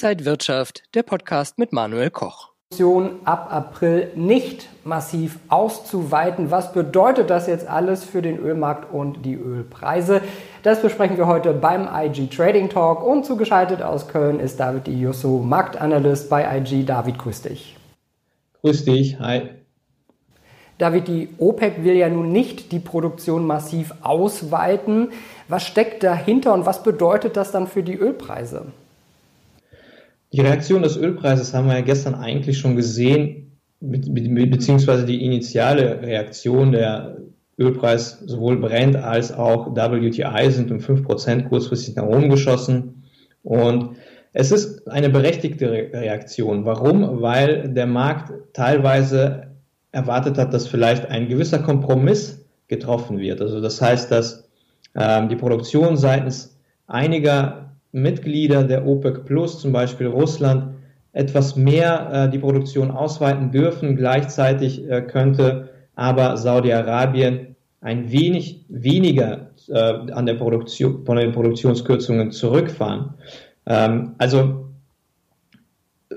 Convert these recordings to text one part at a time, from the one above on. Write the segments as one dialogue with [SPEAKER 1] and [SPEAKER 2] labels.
[SPEAKER 1] Inside Wirtschaft, der Podcast mit Manuel Koch.
[SPEAKER 2] Ab April nicht massiv auszuweiten. Was bedeutet das jetzt alles für den Ölmarkt und die Ölpreise? Das besprechen wir heute beim IG Trading Talk und zugeschaltet aus Köln ist David Iosso, Marktanalyst bei IG. David, grüß dich.
[SPEAKER 3] Grüß dich, hi.
[SPEAKER 2] David, die OPEC will ja nun nicht die Produktion massiv ausweiten. Was steckt dahinter und was bedeutet das dann für die Ölpreise?
[SPEAKER 3] Die Reaktion des Ölpreises haben wir ja gestern eigentlich schon gesehen, beziehungsweise die initiale Reaktion der Ölpreis sowohl Brent als auch WTI sind um 5% kurzfristig nach oben geschossen. Und es ist eine berechtigte Reaktion. Warum? Weil der Markt teilweise erwartet hat, dass vielleicht ein gewisser Kompromiss getroffen wird. Also das heißt, dass ähm, die Produktion seitens einiger Mitglieder der OPEC Plus, zum Beispiel Russland, etwas mehr äh, die Produktion ausweiten dürfen. Gleichzeitig äh, könnte aber Saudi-Arabien ein wenig weniger äh, an der Produktion, von den Produktionskürzungen zurückfahren. Ähm, also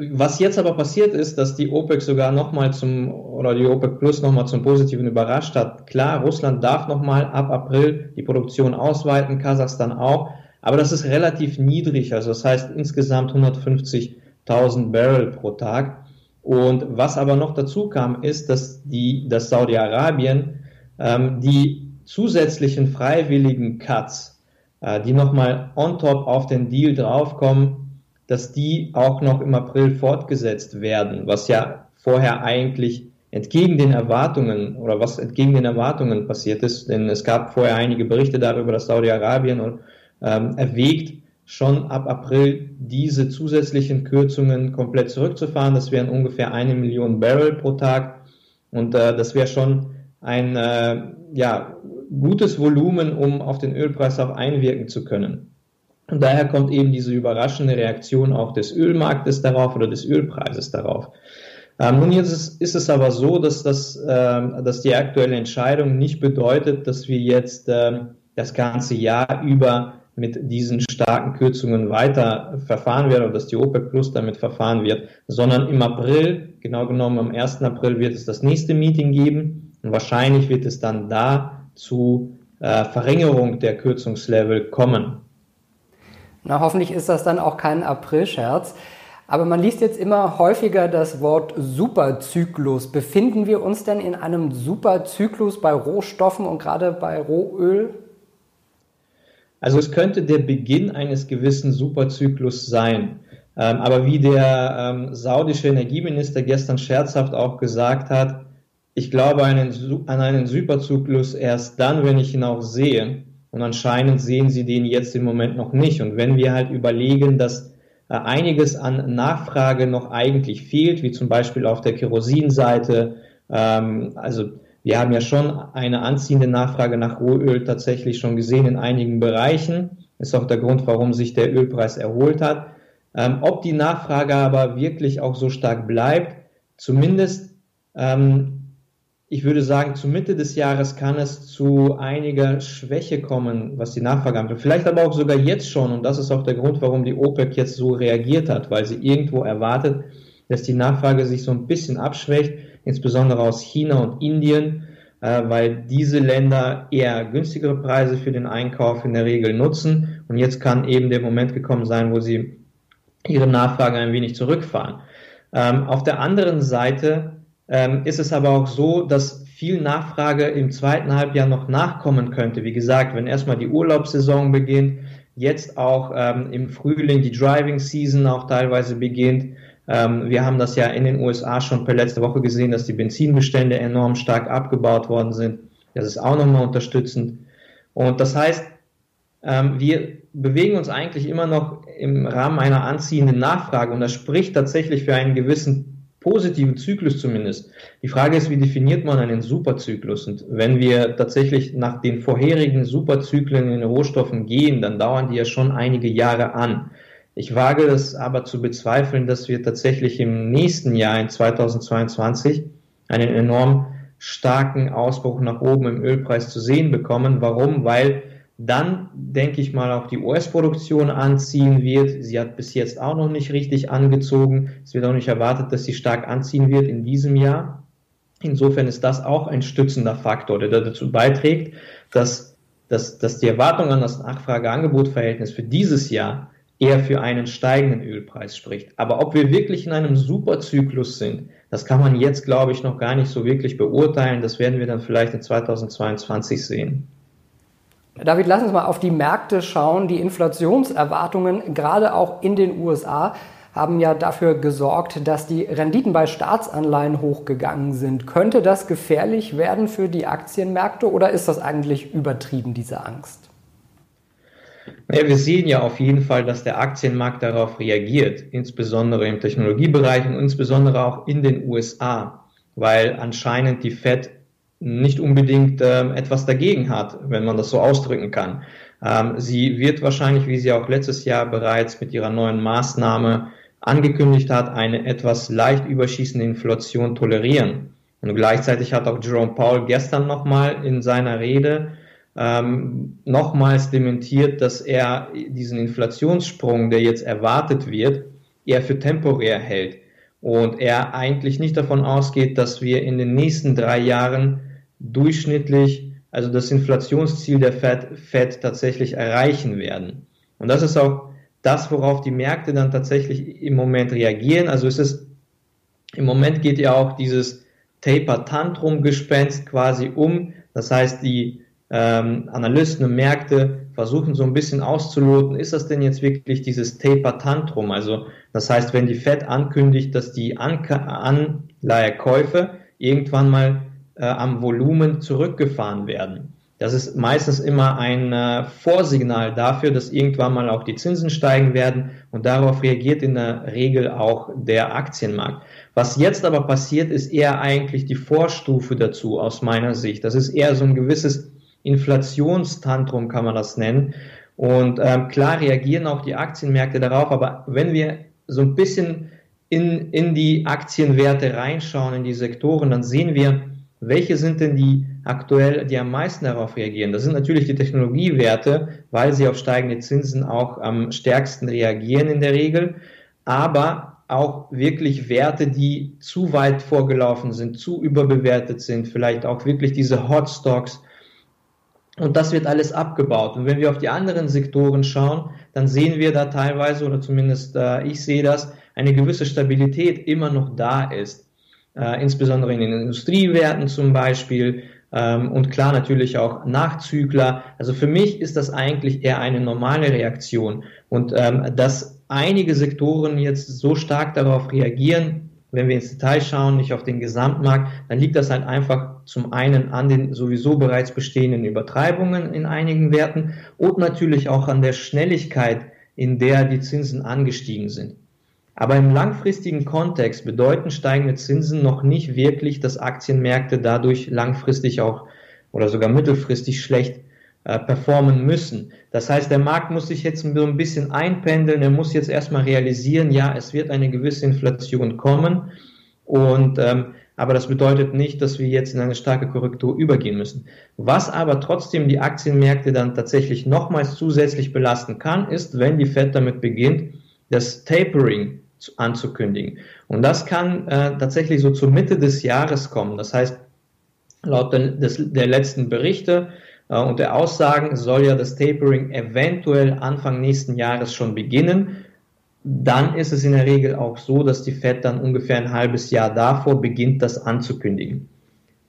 [SPEAKER 3] was jetzt aber passiert ist, dass die OPEC sogar nochmal zum, oder die OPEC Plus nochmal zum Positiven überrascht hat. Klar, Russland darf nochmal ab April die Produktion ausweiten, Kasachstan auch, aber das ist relativ niedrig, also das heißt insgesamt 150.000 Barrel pro Tag. Und was aber noch dazu kam, ist, dass die, dass Saudi-Arabien ähm, die zusätzlichen freiwilligen Cuts, äh, die nochmal on top auf den Deal draufkommen, dass die auch noch im April fortgesetzt werden, was ja vorher eigentlich entgegen den Erwartungen oder was entgegen den Erwartungen passiert ist, denn es gab vorher einige Berichte darüber, dass Saudi-Arabien ähm, erwägt, schon ab April diese zusätzlichen Kürzungen komplett zurückzufahren. Das wären ungefähr eine Million Barrel pro Tag und äh, das wäre schon ein äh, ja, gutes Volumen, um auf den Ölpreis auch einwirken zu können. Und daher kommt eben diese überraschende Reaktion auch des Ölmarktes darauf oder des Ölpreises darauf. Ähm, nun jetzt ist, ist, es aber so, dass, das, ähm, dass die aktuelle Entscheidung nicht bedeutet, dass wir jetzt ähm, das ganze Jahr über mit diesen starken Kürzungen weiter verfahren werden oder dass die OPEC Plus damit verfahren wird, sondern im April, genau genommen am 1. April wird es das nächste Meeting geben und wahrscheinlich wird es dann da zu äh, Verringerung der Kürzungslevel kommen.
[SPEAKER 2] Na, hoffentlich ist das dann auch kein Aprilscherz. Aber man liest jetzt immer häufiger das Wort Superzyklus. Befinden wir uns denn in einem Superzyklus bei Rohstoffen und gerade bei Rohöl?
[SPEAKER 3] Also es könnte der Beginn eines gewissen Superzyklus sein. Ähm, aber wie der ähm, saudische Energieminister gestern scherzhaft auch gesagt hat, ich glaube einen, an einen Superzyklus erst dann, wenn ich ihn auch sehe. Und anscheinend sehen sie den jetzt im Moment noch nicht. Und wenn wir halt überlegen, dass äh, einiges an Nachfrage noch eigentlich fehlt, wie zum Beispiel auf der Kerosinseite, ähm, also wir haben ja schon eine anziehende Nachfrage nach Rohöl tatsächlich schon gesehen in einigen Bereichen. Ist auch der Grund, warum sich der Ölpreis erholt hat. Ähm, ob die Nachfrage aber wirklich auch so stark bleibt, zumindest ähm, ich würde sagen, zu Mitte des Jahres kann es zu einiger Schwäche kommen, was die Nachfrage anbetrifft. Vielleicht aber auch sogar jetzt schon. Und das ist auch der Grund, warum die OPEC jetzt so reagiert hat, weil sie irgendwo erwartet, dass die Nachfrage sich so ein bisschen abschwächt, insbesondere aus China und Indien, äh, weil diese Länder eher günstigere Preise für den Einkauf in der Regel nutzen. Und jetzt kann eben der Moment gekommen sein, wo sie ihre Nachfrage ein wenig zurückfahren. Ähm, auf der anderen Seite ähm, ist es aber auch so, dass viel Nachfrage im zweiten Halbjahr noch nachkommen könnte. Wie gesagt, wenn erstmal die Urlaubssaison beginnt, jetzt auch ähm, im Frühling die Driving Season auch teilweise beginnt. Ähm, wir haben das ja in den USA schon per letzte Woche gesehen, dass die Benzinbestände enorm stark abgebaut worden sind. Das ist auch nochmal unterstützend. Und das heißt, ähm, wir bewegen uns eigentlich immer noch im Rahmen einer anziehenden Nachfrage und das spricht tatsächlich für einen gewissen positiven Zyklus zumindest. Die Frage ist, wie definiert man einen Superzyklus? Und wenn wir tatsächlich nach den vorherigen Superzyklen in den Rohstoffen gehen, dann dauern die ja schon einige Jahre an. Ich wage es aber zu bezweifeln, dass wir tatsächlich im nächsten Jahr, in 2022, einen enorm starken Ausbruch nach oben im Ölpreis zu sehen bekommen. Warum? Weil dann denke ich mal, auch die US-Produktion anziehen wird. Sie hat bis jetzt auch noch nicht richtig angezogen. Es wird auch nicht erwartet, dass sie stark anziehen wird in diesem Jahr. Insofern ist das auch ein stützender Faktor, der dazu beiträgt, dass, dass, dass die Erwartung an das Nachfrage-Angebot-Verhältnis für dieses Jahr eher für einen steigenden Ölpreis spricht. Aber ob wir wirklich in einem Superzyklus sind, das kann man jetzt, glaube ich, noch gar nicht so wirklich beurteilen. Das werden wir dann vielleicht in 2022 sehen.
[SPEAKER 2] David, lass uns mal auf die Märkte schauen. Die Inflationserwartungen, gerade auch in den USA, haben ja dafür gesorgt, dass die Renditen bei Staatsanleihen hochgegangen sind. Könnte das gefährlich werden für die Aktienmärkte oder ist das eigentlich übertrieben, diese Angst?
[SPEAKER 3] Naja, wir sehen ja auf jeden Fall, dass der Aktienmarkt darauf reagiert, insbesondere im Technologiebereich und insbesondere auch in den USA, weil anscheinend die Fed nicht unbedingt ähm, etwas dagegen hat, wenn man das so ausdrücken kann. Ähm, sie wird wahrscheinlich, wie sie auch letztes Jahr bereits mit ihrer neuen Maßnahme angekündigt hat, eine etwas leicht überschießende Inflation tolerieren. Und gleichzeitig hat auch Jerome Powell gestern nochmal in seiner Rede ähm, nochmals dementiert, dass er diesen Inflationssprung, der jetzt erwartet wird, eher für temporär hält. Und er eigentlich nicht davon ausgeht, dass wir in den nächsten drei Jahren durchschnittlich, also das Inflationsziel der Fed, Fed tatsächlich erreichen werden. Und das ist auch das, worauf die Märkte dann tatsächlich im Moment reagieren. Also es ist, im Moment geht ja auch dieses Taper-Tantrum-Gespenst quasi um. Das heißt, die ähm, Analysten und Märkte versuchen so ein bisschen auszuloten, ist das denn jetzt wirklich dieses Taper-Tantrum? Also das heißt, wenn die Fed ankündigt, dass die Anleihekäufe irgendwann mal äh, am Volumen zurückgefahren werden. Das ist meistens immer ein äh, Vorsignal dafür, dass irgendwann mal auch die Zinsen steigen werden und darauf reagiert in der Regel auch der Aktienmarkt. Was jetzt aber passiert, ist eher eigentlich die Vorstufe dazu aus meiner Sicht. Das ist eher so ein gewisses Inflationstantrum, kann man das nennen. Und ähm, klar reagieren auch die Aktienmärkte darauf, aber wenn wir so ein bisschen in, in die Aktienwerte reinschauen, in die Sektoren, dann sehen wir, welche sind denn die aktuell, die am meisten darauf reagieren? Das sind natürlich die Technologiewerte, weil sie auf steigende Zinsen auch am stärksten reagieren in der Regel, aber auch wirklich Werte, die zu weit vorgelaufen sind, zu überbewertet sind, vielleicht auch wirklich diese Hotstocks. Und das wird alles abgebaut. Und wenn wir auf die anderen Sektoren schauen, dann sehen wir da teilweise, oder zumindest äh, ich sehe das, eine gewisse Stabilität immer noch da ist äh, insbesondere in den Industriewerten zum Beispiel. Ähm, und klar natürlich auch Nachzügler. Also für mich ist das eigentlich eher eine normale Reaktion. Und ähm, dass einige Sektoren jetzt so stark darauf reagieren, wenn wir ins Detail schauen, nicht auf den Gesamtmarkt, dann liegt das halt einfach zum einen an den sowieso bereits bestehenden Übertreibungen in einigen Werten und natürlich auch an der Schnelligkeit, in der die Zinsen angestiegen sind. Aber im langfristigen Kontext bedeuten steigende Zinsen noch nicht wirklich, dass Aktienmärkte dadurch langfristig auch oder sogar mittelfristig schlecht performen müssen. Das heißt, der Markt muss sich jetzt so ein bisschen einpendeln. Er muss jetzt erstmal realisieren, ja, es wird eine gewisse Inflation kommen. Und ähm, aber das bedeutet nicht, dass wir jetzt in eine starke Korrektur übergehen müssen. Was aber trotzdem die Aktienmärkte dann tatsächlich nochmals zusätzlich belasten kann, ist, wenn die Fed damit beginnt, das Tapering anzukündigen. Und das kann äh, tatsächlich so zur Mitte des Jahres kommen. Das heißt, laut der, des, der letzten Berichte äh, und der Aussagen soll ja das Tapering eventuell Anfang nächsten Jahres schon beginnen. Dann ist es in der Regel auch so, dass die Fed dann ungefähr ein halbes Jahr davor beginnt, das anzukündigen.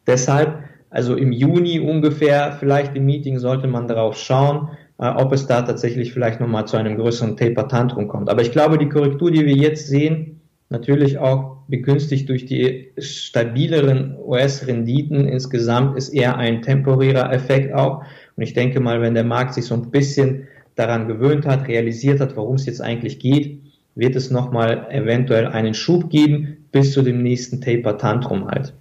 [SPEAKER 3] Deshalb, also im Juni ungefähr, vielleicht im Meeting sollte man darauf schauen, äh, ob es da tatsächlich vielleicht nochmal zu einem größeren Taper-Tantrum kommt. Aber ich glaube, die Korrektur, die wir jetzt sehen, natürlich auch begünstigt durch die stabileren US-Renditen insgesamt, ist eher ein temporärer Effekt auch. Und ich denke mal, wenn der Markt sich so ein bisschen daran gewöhnt hat, realisiert hat, worum es jetzt eigentlich geht, wird es nochmal eventuell einen Schub geben bis zu dem nächsten Taper-Tantrum halt.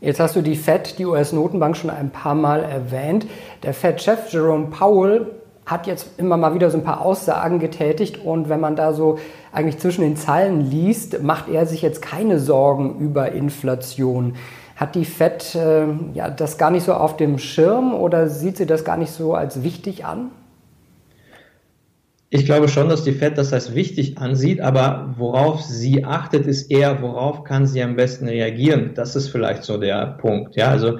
[SPEAKER 2] Jetzt hast du die Fed, die US-Notenbank, schon ein paar Mal erwähnt. Der Fed-Chef Jerome Powell hat jetzt immer mal wieder so ein paar Aussagen getätigt und wenn man da so eigentlich zwischen den Zeilen liest, macht er sich jetzt keine Sorgen über Inflation. Hat die FED äh, ja, das gar nicht so auf dem Schirm oder sieht sie das gar nicht so als wichtig an?
[SPEAKER 3] Ich glaube schon, dass die FED das als wichtig ansieht, aber worauf sie achtet, ist eher, worauf kann sie am besten reagieren. Das ist vielleicht so der Punkt. Ja, also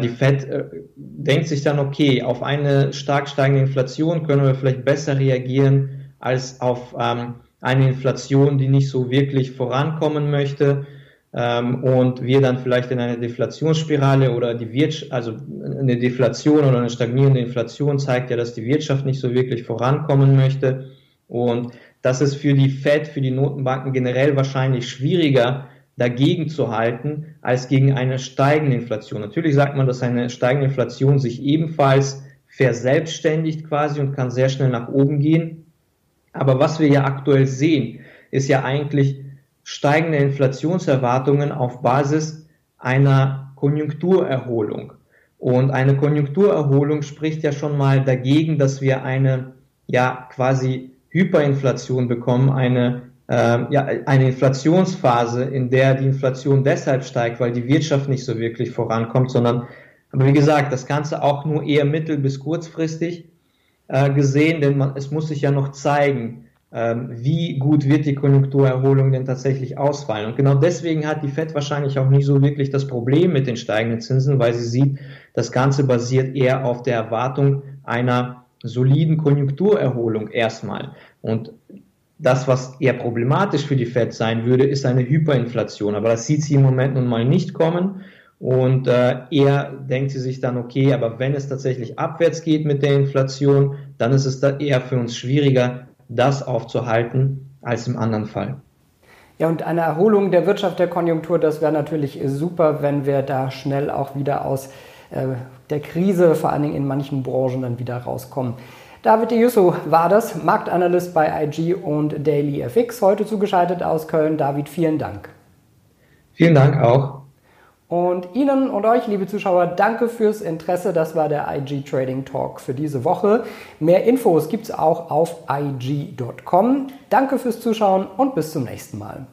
[SPEAKER 3] die Fed äh, denkt sich dann, okay, auf eine stark steigende Inflation können wir vielleicht besser reagieren als auf ähm, eine Inflation, die nicht so wirklich vorankommen möchte ähm, und wir dann vielleicht in eine Deflationsspirale oder die Wirtschaft, also eine Deflation oder eine stagnierende Inflation zeigt ja, dass die Wirtschaft nicht so wirklich vorankommen möchte. Und das ist für die Fed, für die Notenbanken generell wahrscheinlich schwieriger, dagegen zu halten, als gegen eine steigende Inflation. Natürlich sagt man, dass eine steigende Inflation sich ebenfalls verselbstständigt quasi und kann sehr schnell nach oben gehen. Aber was wir ja aktuell sehen, ist ja eigentlich steigende Inflationserwartungen auf Basis einer Konjunkturerholung. Und eine Konjunkturerholung spricht ja schon mal dagegen, dass wir eine ja quasi Hyperinflation bekommen, eine ähm, ja, eine Inflationsphase, in der die Inflation deshalb steigt, weil die Wirtschaft nicht so wirklich vorankommt, sondern, aber wie gesagt, das Ganze auch nur eher mittel- bis kurzfristig äh, gesehen, denn man, es muss sich ja noch zeigen, ähm, wie gut wird die Konjunkturerholung denn tatsächlich ausfallen. Und genau deswegen hat die Fed wahrscheinlich auch nicht so wirklich das Problem mit den steigenden Zinsen, weil sie sieht, das Ganze basiert eher auf der Erwartung einer soliden Konjunkturerholung erstmal. Und das, was eher problematisch für die Fed sein würde, ist eine Hyperinflation. Aber das sieht sie im Moment nun mal nicht kommen. Und äh, eher denkt sie sich dann, okay, aber wenn es tatsächlich abwärts geht mit der Inflation, dann ist es da eher für uns schwieriger, das aufzuhalten als im anderen Fall.
[SPEAKER 2] Ja, und eine Erholung der Wirtschaft, der Konjunktur, das wäre natürlich super, wenn wir da schnell auch wieder aus äh, der Krise, vor allen Dingen in manchen Branchen, dann wieder rauskommen. David Yusso war das, Marktanalyst bei IG und Daily FX, heute zugeschaltet aus Köln. David, vielen Dank.
[SPEAKER 3] Vielen Dank auch.
[SPEAKER 2] Und Ihnen und euch, liebe Zuschauer, danke fürs Interesse. Das war der IG Trading Talk für diese Woche. Mehr Infos gibt es auch auf IG.com. Danke fürs Zuschauen und bis zum nächsten Mal.